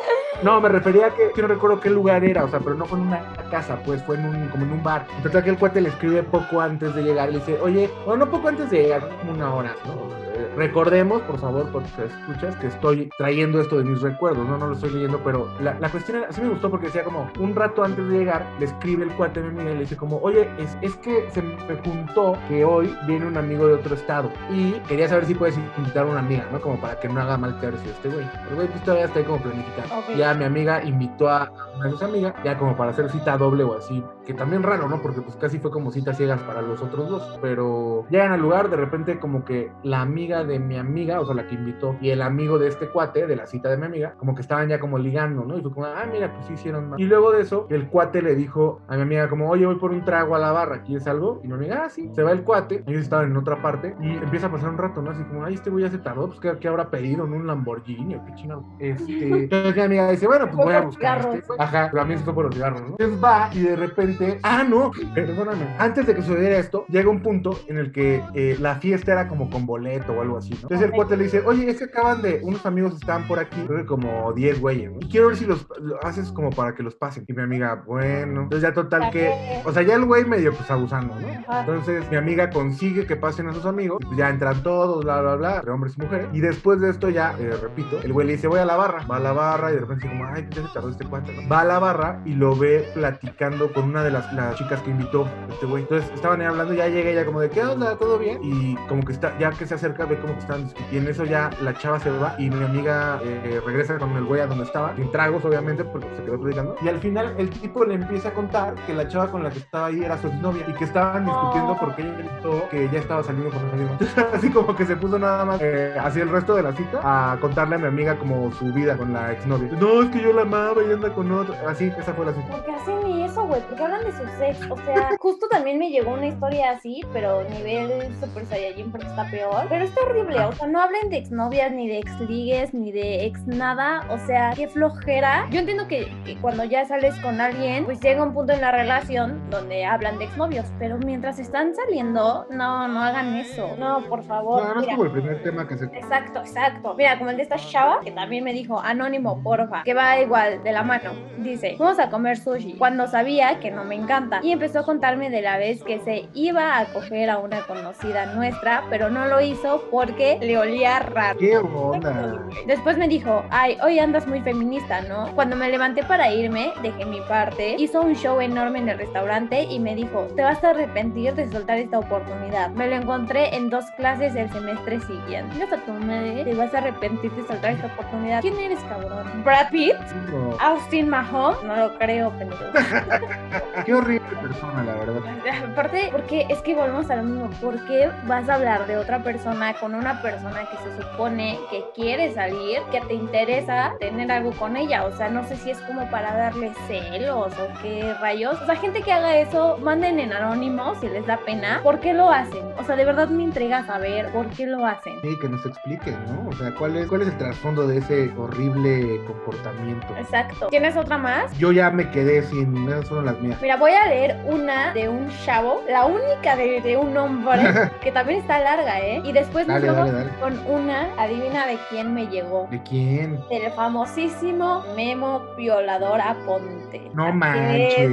No, me refería a que, que no recuerdo qué lugar era, o sea, pero no fue en una casa, pues fue en un, como en un bar. Entonces que el cuate le escribe poco antes de llegar y le dice, oye, bueno, no poco antes de llegar, como una hora, ¿no? Recordemos, por favor, porque escuchas, que estoy trayendo esto de mis recuerdos, no, no lo estoy leyendo, pero la, la cuestión era, sí me gustó porque decía como, un rato antes de llegar, le escribe el cuate a mi y le dice como, oye, es, es que se me juntó que hoy viene un amigo de otro estado y quería saber si puedes invitar a una amiga, ¿no? Como para que no haga mal tercio este güey. El güey pues todavía está ahí como planificando. Ok. Ya mi amiga invitó a una de sus amigas, ya como para hacer cita doble o así, que también raro, ¿no? Porque pues casi fue como citas ciegas para los otros dos, pero llegan al lugar, de repente como que la amiga de mi amiga, o sea, la que invitó, y el amigo de este cuate, de la cita de mi amiga, como que estaban ya como ligando, ¿no? Y fue como, ah, mira, pues sí hicieron más. Y luego de eso, el cuate le dijo a mi amiga como, oye, voy por un trago a la barra, ¿quieres algo? Y mi amiga, ah, sí. Se va el cuate, ellos estaban en otra parte, y empieza a pasar un rato, ¿no? Así como, ay, este güey ya se tardó, pues ¿qué, qué habrá pedido? ¿No? Un Lamborghini o qué chingado. Este, entonces mi amiga dice, bueno, pues voy a buscar este. Ajá, pero a mí se fue por los cigarros, ¿no? Entonces va y de repente, ah, no, perdóname. Antes de que sucediera esto, llega un punto en el que eh, la fiesta era como con boleto o algo así, ¿no? Entonces el cuate le dice, oye, es que acaban de, unos amigos están por aquí, creo que como 10 güeyes, ¿no? Y quiero ver si los lo haces como para que los pasen. Y mi amiga, bueno. Entonces ya total que, o sea, ya el güey medio pues abusando, ¿no? Entonces mi amiga consigue que pasen a sus amigos, y pues ya entran todos, bla, bla, bla, entre hombres y mujeres. Y después de esto ya, eh, repito, el güey le dice, voy a la barra, va a la barra y de repente como, ay, ya se tardó este cuate, ¿no? Va a la barra y lo ve platicando con una de las, las chicas que invitó este güey. Entonces estaban ahí hablando, ya llega ella como de, ¿qué onda? ¿Todo bien? Y como que está, ya que se acerca, ve como que están discutiendo. Y en eso ya la chava se va y mi amiga eh, regresa con el güey a donde estaba, sin tragos obviamente, porque se quedó platicando. Y al final el tipo le empieza a contar que la chava con la que estaba ahí era su exnovia y que estaban discutiendo Oh. porque ella gritó que ya estaba saliendo con alguien. Entonces, así como que se puso nada más eh, así el resto de la cita a contarle a mi amiga como su vida con la exnovia. No, es que yo la amaba y anda con otro. Así, esa fue la cita. ¿Por qué hacen eso, güey? Porque hablan de su sex. O sea, justo también me llegó una historia así, pero nivel Super Saiyajin porque está peor. Pero está horrible. O sea, no hablen de exnovias, ni de exligues, ni de ex nada. O sea, qué flojera. Yo entiendo que, que cuando ya sales con alguien, pues llega un punto en la relación donde hablan de exnovios. Pero mientras están saliendo, no, no hagan eso. No, por favor. No, no es Mira, como el primer tema que se. Exacto, exacto. Mira, como el de esta chava, que también me dijo, anónimo, porfa, que va igual, de la mano. Dice, vamos a comer sushi, cuando sabía que no me encanta. Y empezó a contarme de la vez que se iba a coger a una conocida nuestra, pero no lo hizo porque le olía raro. ¿Qué onda? Después me dijo, ay, hoy andas muy feminista, ¿no? Cuando me levanté para irme, dejé mi parte, hizo un show enorme en el restaurante y me dijo, te vas a arrepentir de soltar esta oportunidad. Me lo encontré en dos clases el semestre siguiente. Tu madre, te vas a arrepentir de soltar esta oportunidad. ¿Quién eres, cabrón? ¿Brad Pitt? No. ¿Austin Mahomes? No lo creo, pendejo. Qué horrible persona, la verdad. Aparte, porque es que volvemos a lo mismo. ¿Por qué vas a hablar de otra persona con una persona que se supone que quiere salir, que te interesa tener algo con ella? O sea, no sé si es como para darle celos o qué rayos. O sea, gente que haga eso, manden en anónimo si les da pena. ¿Por qué lo hacen? O sea, de verdad me intriga saber por qué lo hacen. Sí, que nos expliquen, ¿no? O sea, ¿cuál es, cuál es el trasfondo de ese horrible comportamiento? Exacto. ¿Tienes otra más? Yo ya me quedé sin, esas fueron las mías. Mira, voy a leer una de un chavo, la única de, de un hombre, que también está larga, ¿eh? Y después nos vamos dale, dale. con una, adivina de quién me llegó. ¿De quién? Del famosísimo Memo Violador Aponte. No Así es. manches.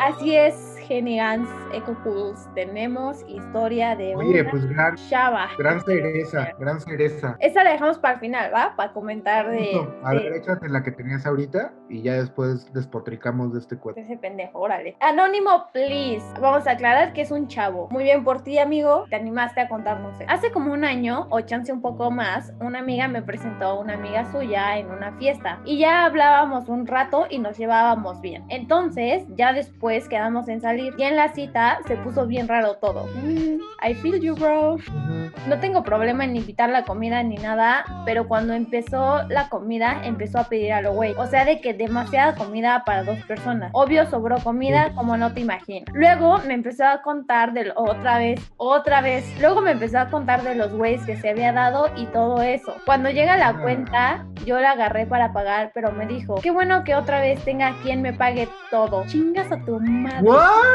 Así es, Genigans Eco Cools. Tenemos historia de Oye, una pues gran, chava. gran cereza, gran cereza. Esa la dejamos para el final, ¿va? Para comentar de. A de- ver, échate la que tenías ahorita y ya después despotricamos de este cuento. Ese pendejo, órale. Anónimo, please. Vamos a aclarar que es un chavo. Muy bien por ti, amigo. Te animaste a contarnos. Hace como un año, o chance un poco más, una amiga me presentó a una amiga suya en una fiesta. Y ya hablábamos un rato y nos llevábamos bien. Entonces, ya después quedamos en salir. Y en la cita se puso bien raro todo. Mm, I feel you, bro. No tengo problema en invitar la comida ni nada, pero cuando empezó la comida, empezó a pedir a lo güey. O sea, de que demasiada comida para dos personas. Obvio, sobró comida como no te imaginas. Luego me empezó a contar de otra vez, otra vez. Luego me empezó a contar de los güeyes que se había dado y todo eso. Cuando llega la cuenta, yo la agarré para pagar, pero me dijo, qué bueno que otra vez tenga quien me pague todo. Chingas a tu madre. ¿What?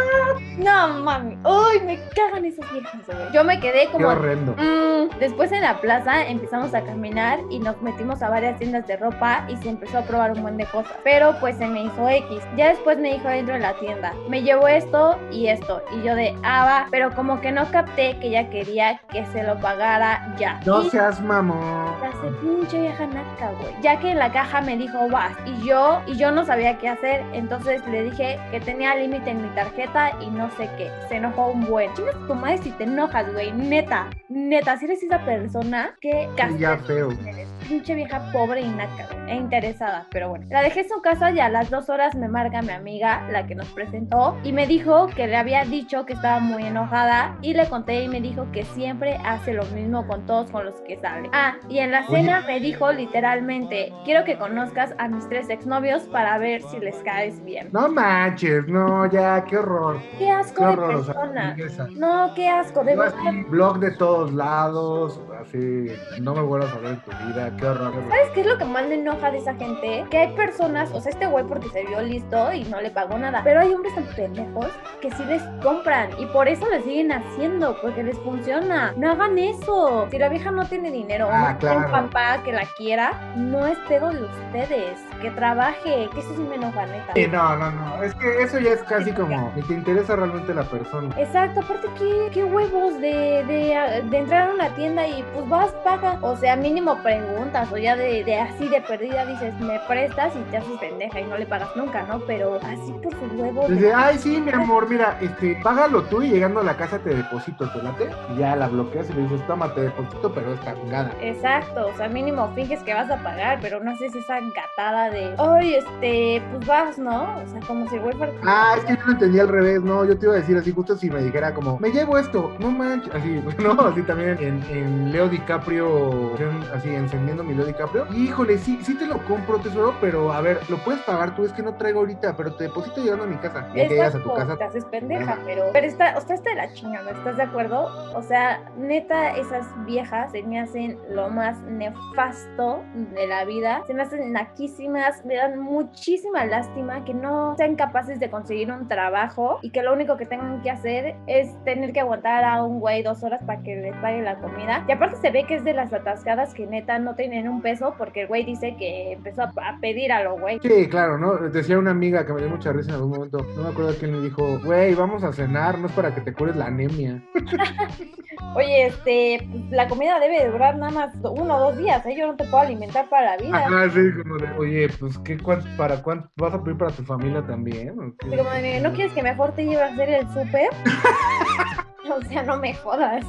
No, mami. Uy, me cagan esas viejas, güey. Yo me quedé Qué como... horrendo. Mm, Después en la plaza empezamos a caminar y nos metimos a varias tiendas de ropa y se empezó a probar un buen de cosas. Pero pues se me hizo X. Ya después me dijo dentro de la tienda, me llevó esto y esto. Y yo de, ah, va. Pero como que no capté que ella quería que se lo pagara ya. No Y seas mamón. la hace pinche vieja naca, güey. Ya que en la caja me dijo vas. Y yo, y yo no sabía qué hacer. Entonces le dije que tenía límite en mi tarjeta y no sé qué. Se enojó un buen. Chingas tu madre si te enojas, güey. Neta, neta, si eres esa persona que ya feo. eres. Pinche vieja pobre y naca, E interesada. Pero bueno. La dejé en su casa y a las dos horas me marca mi amiga, la que nos presentó, y me dijo que le había dicho que estaba muy enojada. Y le conté y me dijo que siempre hace lo mismo con todos con los que sale. Ah, y en la cena me dijo literalmente, quiero que conozcas a mis tres exnovios para ver si les caes bien. No manches, no, ya, qué horror. Qué asco Qué de horror, o sea, persona. No, qué asco, de verdad. blog de todos lados, así, no me vuelvas a ver en tu vida, qué horror. ¿Sabes qué es lo que más me enoja de esa gente? Que hay personas, o sea, este güey porque se vio listo y no le pagó nada, pero hay hombres tan pendejos que sí les compran y por eso le siguen haciendo, porque les funciona. No hagan eso. Si la vieja no tiene dinero Ah, o no claro. papá que la quiera, no es pedo de ustedes. Que trabaje, que eso sí me enoja, neta. Sí, no, no, no, es que eso ya es casi como, ni te interesa realmente la persona. Exacto, aparte, ¿qué, qué huevos de, de, de entrar a una tienda y pues vas, paga? O sea, mínimo preguntas, o ya de, de así de perdida dices, me prestas y te haces pendeja y no le pagas nunca, ¿no? Pero así por sus huevos. de- Dice, ay, sí, mi amor, mira, este, págalo tú y llegando a la casa te deposito, te late. Y ya la bloqueas y le dices, toma, te deposito, pero esta chingada. Exacto, o sea, mínimo finges que vas a pagar, pero no haces esa gatada de, ay, este, pues vas, ¿no? O sea, como si güey. Ah, es que yo lo entendí al revés, no, yo te iba a decir así, justo si me dijera como, me llevo esto, no manches, así, no, así también en, en Leo DiCaprio, así, encendiendo mi Leo DiCaprio, híjole, sí, sí te lo compro, tesoro, pero a ver, lo puedes pagar tú, es que no traigo ahorita, pero te deposito llegando a mi casa, ya que llegas a tu casa, te haces pendeja, pero, pero está, o sea, está de la chingada, ¿estás de acuerdo? O sea, neta, esas viejas se me hacen lo más nefasto de la vida, se me hacen naquísimas, me dan muchísima lástima que no sean capaces de conseguir un trabajo y que lo único que tengan que hacer es tener que aguantar a un güey dos horas para que les pague la comida. Y aparte se ve que es de las atascadas que neta no tienen un peso porque el güey dice que empezó a, a pedir a lo güey. Sí, claro, ¿no? Decía una amiga que me dio mucha risa en algún momento, no me acuerdo quién le dijo, güey, vamos a cenar, no es para que te cures la anemia. Oye, este, la comida debe durar nada más uno o dos días, ¿eh? Yo no te puedo alimentar para la vida. Ajá, sí, como de, oye, pues, ¿qué, cuán- ¿para cuánto vas a pedir para tu familia también? ¿no quieres que mejor te lleve a hacer el súper? o sea, no me jodas.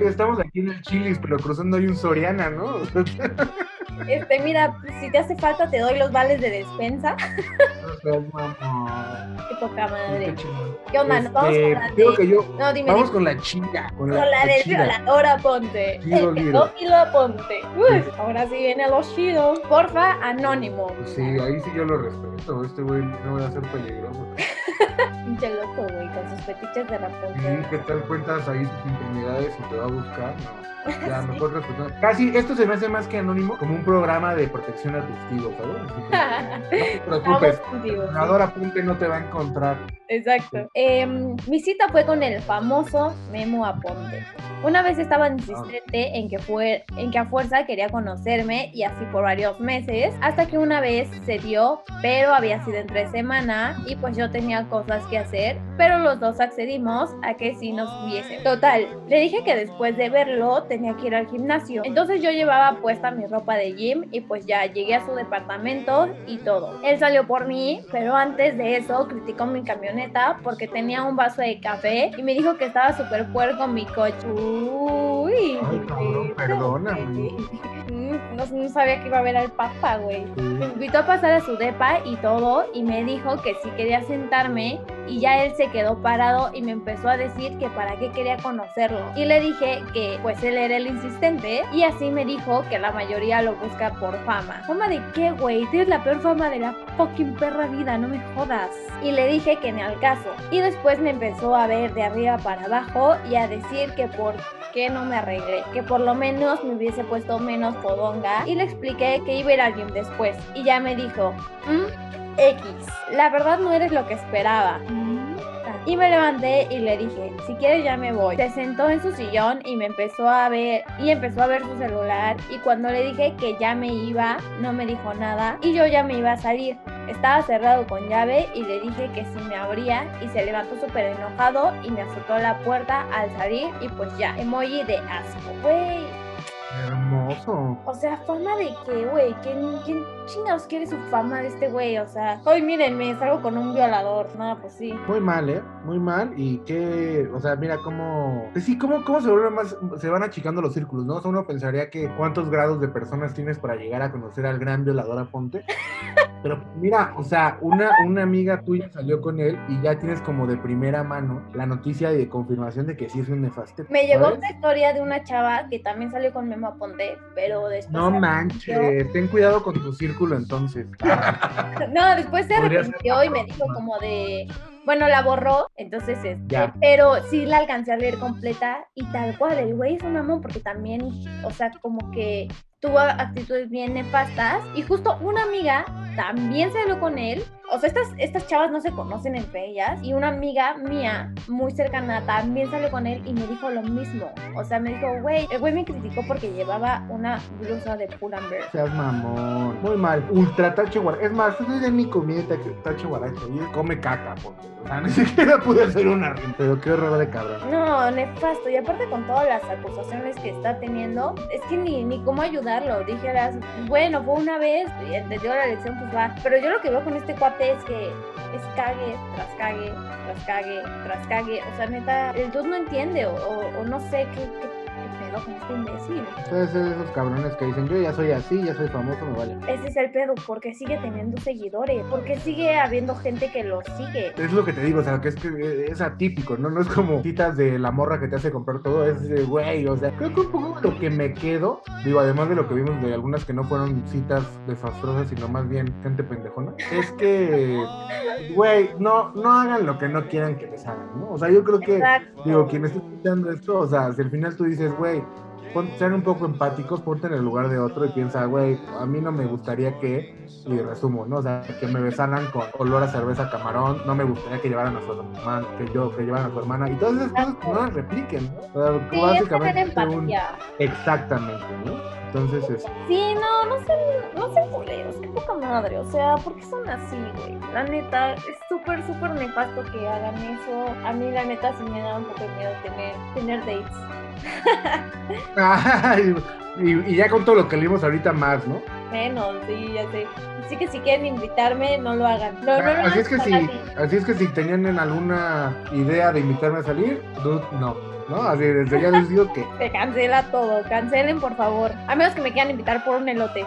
Estamos aquí en el Chilis, pero cruzando hay un Soriana, ¿no? Este, mira, si te hace falta te doy los vales de despensa. mamá, Qué poca madre. qué chingón. ¿Qué onda? ¿Nos vamos Este, con la de... que yo, No, dime, vamos dime. con la chida, con Con la, la la del chida. violador Ponte. Chido El pedófilo Ponte. Uy, ahora sí viene lo chido. Porfa, anónimo. Sí, ahí sí yo lo respeto. Este güey no va a ser peligroso. Pinche loco, güey, con sus fetiches de Sí, Rapunzel. ¿qué tal cuentas ahí sus intimidades y te va a buscar? No. Ya, mejor respetar. Casi, esto se me hace más que anónimo como un programa de protección a testigos, ¿sabes? Así que, no te preocupes. Contigo, sí. El apunte no te va a encontrar. Exacto. Em, mi cita fue con el famoso Memo Aponte. Una vez estaba insistente en que, fue, en que a fuerza quería conocerme y así por varios meses, hasta que una vez se dio, pero había sido entre semana y pues yo tenía cosas que hacer, pero los dos accedimos a que sí nos viese. Total, le dije que después de verlo tenía que ir al gimnasio. Entonces yo llevaba puesta mi ropa de gym y pues ya llegué a su departamento y todo. Él salió por mí, pero antes de eso criticó mi camioneta porque tenía un vaso de café y me dijo que estaba súper puerco mi coche. Uy, Ay, cabrón, perdóname. Mm, No, no sabía que iba a ver al papá, güey. Me Sí. invitó a pasar a su depa y todo y me dijo que si quería sentarme y ya él se quedó parado y me empezó a decir que para qué quería conocerlo. Y le dije que pues él era el insistente y así me dijo que la mayoría lo busca por fama. ¿Fama de qué, güey? Tienes la peor fama de la fucking perra vida, no me jodas. Y le dije que ni al caso. Y después me empezó a ver de arriba para abajo y a decir que por qué no me arreglé, que por lo menos me hubiese puesto menos podonga y le expliqué que iba a ir al gym después y ya me dijo, "Mm, X, la verdad no eres lo que esperaba. Y me levanté y le dije, si quieres ya me voy. Se sentó en su sillón y me empezó a ver y empezó a ver su celular y cuando le dije que ya me iba, no me dijo nada y yo ya me iba a salir. Estaba cerrado con llave y le dije que si me abría y se levantó súper enojado y me azotó la puerta al salir y pues ya, emoji de asco. Güey, Hermoso. o sea, fama de qué, güey, ¿Quién, quién chingados quiere su fama de este güey? O sea, hoy mírenme, salgo con un violador. No, pues sí. Muy mal, ¿eh? Muy mal. Y que, o sea, mira cómo. Pues sí, cómo, cómo se vuelven más. Se van achicando los círculos, ¿no? O sea, uno pensaría que cuántos grados de personas tienes para llegar a conocer al gran violador Aponte. Pero mira, o sea, una, una amiga tuya salió con él y ya tienes como de primera mano la noticia de confirmación de que sí es un nefaste. Me llegó otra historia de una chava que también salió con Memo Aponte, pero después. No manches, ten cuidado con tu círculo entonces. No, después se arrepintió y me dijo como de. Bueno, la borró, entonces este, pero sí la alcancé a leer completa y tal cual, el güey es un mamón porque también, o sea, como que tuvo actitudes bien nefastas y justo una amiga también salió con él, o sea, estas, estas chavas no se conocen entre ellas y una amiga mía muy cercana también salió con él y me dijo lo mismo, o sea, me dijo, güey, el güey me criticó porque llevaba una blusa de Pull&Bear. Seas mamón. Muy mal. Ultra tache guaracho. Es más, estoy de mi comida tache guaracho. Y come caca, porque, o sea, ni siquiera pude hacer una. Pero qué horror de cabrón. No, nefasto. Y aparte con todas las acusaciones que está teniendo, es que ni, ni cómo ayudarlo. Dijeras, bueno, fue una vez, y entendió la lección, pues va. Pero yo lo que veo con este cuate es que es cague, tras cague, tras cague, tras cague. O sea, neta, el dude no entiende o, o- no sé qué, este imbécil. Puede ser de esos cabrones que dicen, yo ya soy así, ya soy famoso, me vale. Ese es el pedo, porque sigue teniendo seguidores, porque sigue habiendo gente que lo sigue. Es lo que te digo, o sea, que es que es atípico, ¿no? No es como citas de la morra que te hace comprar todo, es de, güey, o sea, creo que un poco lo que me quedo, digo, además de lo que vimos de algunas que no fueron citas desastrosas, sino más bien gente pendejona, es que, güey, no, no hagan lo que no quieran que les hagan, ¿no? O sea, yo creo que, Exacto. digo, quien esté escuchando esto, o sea, si al final tú dices, güey, sean un poco empáticos, ponte en el lugar de otro y piensa, güey, a mí no me gustaría que, y resumo, ¿no? O sea, que me besaran con olor a cerveza camarón, no me gustaría que llevaran a su hermana, que yo, que llevaran a su hermana, y todas esas cosas no las repliquen, ¿no? O sea, sí, básicamente es un... Exactamente, ¿no? Entonces es... Sí, no, no sean, no sean culeros, qué poca madre, o sea, ¿por qué son así, güey? La neta, es súper, súper nefasto que hagan eso. A mí la neta sí me da un poco de miedo tener, tener dates. Y, ya con todo lo que leímos ahorita más, ¿no? Menos, sí, ya sé. Así que si quieren invitarme, no lo hagan. así, es que si, así es que si tenían alguna idea de invitarme a salir, no. ¿no? Así desde ya les digo que. Se cancela todo, cancelen por favor. A menos que me quieran invitar por un elote.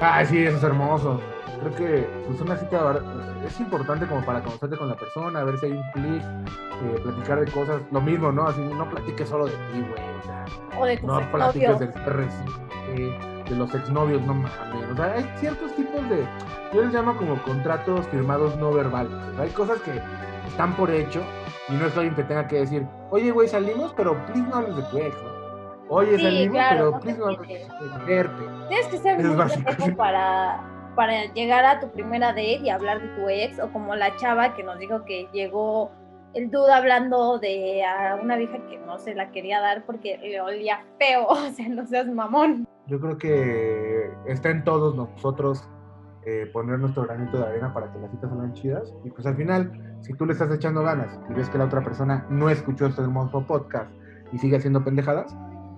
Ay, sí, eso es hermoso. Creo que pues una cita es importante como para conocerte con la persona, a ver si hay un clic, eh, platicar de cosas, lo mismo, ¿no? Así no platiques solo de ti, güey, o sea, o de no platiques del de los exnovios, no mames. O sea, hay ciertos tipos de, yo les llamo como contratos firmados no verbales. hay cosas que están por hecho y no es alguien que tenga que decir, oye, güey, salimos, pero please no hables de tu ex, ¿no? Oye, salimos, pero please no hables de verte. Tienes que ser muy para, para llegar a tu primera date y hablar de tu ex, o como la chava que nos dijo que llegó el duda hablando de a una vieja que no se la quería dar porque le olía feo, o sea, no seas mamón. Yo creo que está en todos nosotros eh, poner nuestro granito de arena para que las citas salgan chidas. Y pues al final, si tú le estás echando ganas y ves que la otra persona no escuchó este hermoso podcast y sigue haciendo pendejadas,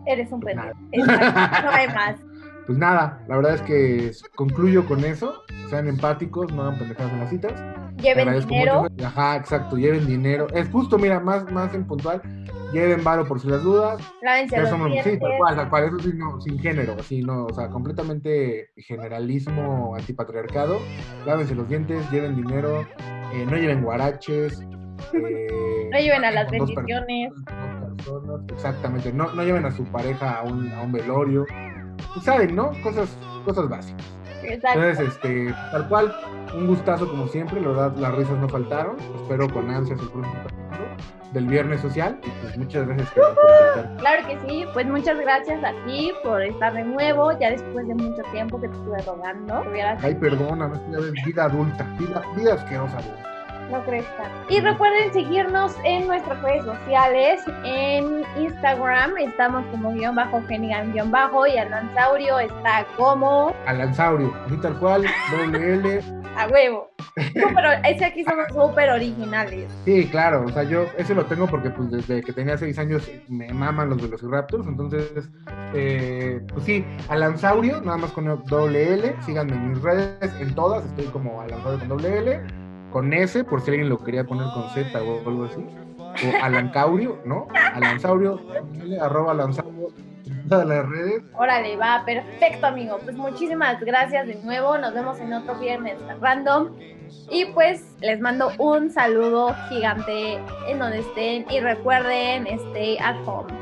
eres un pues pendejo. no hay más. Pues nada, la verdad es que concluyo con eso. Sean empáticos, no hagan pendejadas en las citas. Lleven dinero. Ajá, exacto, lleven dinero. Es justo, mira, más, más en puntual lleven varo por si las dudas. Lávense los somos, sí, tal cual, tal cual, eso sí, no, sin género, así, no, o sea, completamente generalismo antipatriarcado. Lávense los dientes, lleven dinero, eh, no lleven guaraches. Eh, no lleven a las bendiciones. exactamente, no, no lleven a su pareja a un, a un velorio. Pues, saben, ¿no? Cosas, cosas básicas. Exacto. Entonces, este, tal cual, un gustazo como siempre, la verdad, las risas no faltaron. Espero con ansias el próximo del Viernes Social. Y pues muchas gracias por Claro que sí, pues muchas gracias a ti por estar de nuevo, ya después de mucho tiempo que te estuve rogando. Ay, perdona, vida adulta, vida, vida asquerosa no crezca. Y recuerden seguirnos en nuestras redes sociales. En Instagram estamos como guion bajo Genigan guion bajo y Alansaurio está como. Alansaurio, así tal cual, doble L. A huevo. pero ese aquí somos súper originales. Sí, claro, o sea, yo ese lo tengo porque pues desde que tenía seis años me maman los Velociraptors, entonces, eh, pues sí, Alansaurio, nada más con doble L, síganme en mis redes, en todas, estoy como Alansaurio con doble L con S, por si alguien lo quería poner con Z o algo así. O Alancaurio, ¿no? Alansaurio, arroba Alansaurio todas las redes. Órale, va, perfecto, amigo. Pues muchísimas gracias de nuevo. Nos vemos en otro viernes random. Y pues les mando un saludo gigante en donde estén. Y recuerden, stay at home.